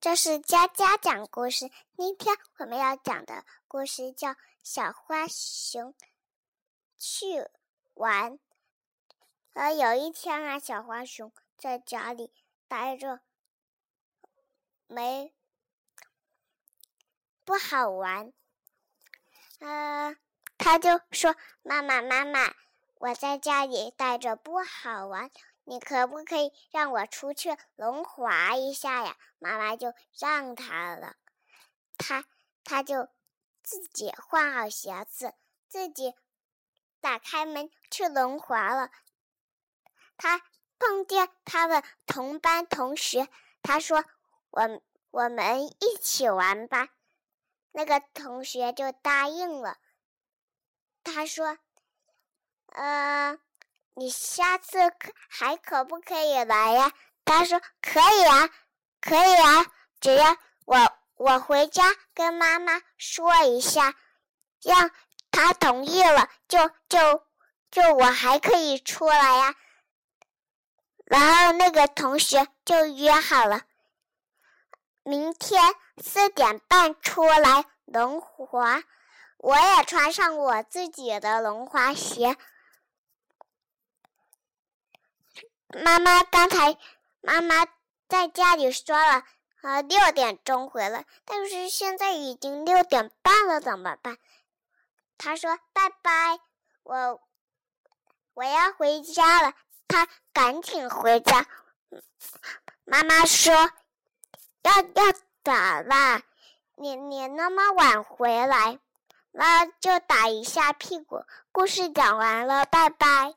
这是佳佳讲故事。今天我们要讲的故事叫《小花熊去玩》。呃，有一天啊，小花熊在家里待着，没不好玩。呃，他就说：“妈妈，妈妈，我在家里待着不好玩。”你可不可以让我出去轮滑一下呀？妈妈就让他了，他他就自己换好鞋子，自己打开门去轮滑了。他碰见他的同班同学，他说：“我我们一起玩吧。”那个同学就答应了。他说：“呃。”你下次可还可不可以来呀？他说可以啊，可以啊，只要我我回家跟妈妈说一下，让他同意了，就就就我还可以出来呀。然后那个同学就约好了，明天四点半出来轮滑，我也穿上我自己的轮滑鞋。妈妈刚才，妈妈在家里说了，呃，六点钟回来，但是现在已经六点半了，怎么办？他说：“拜拜，我我要回家了。”他赶紧回家。妈妈说：“要要咋啦？你你那么晚回来，那就打一下屁股。”故事讲完了，拜拜。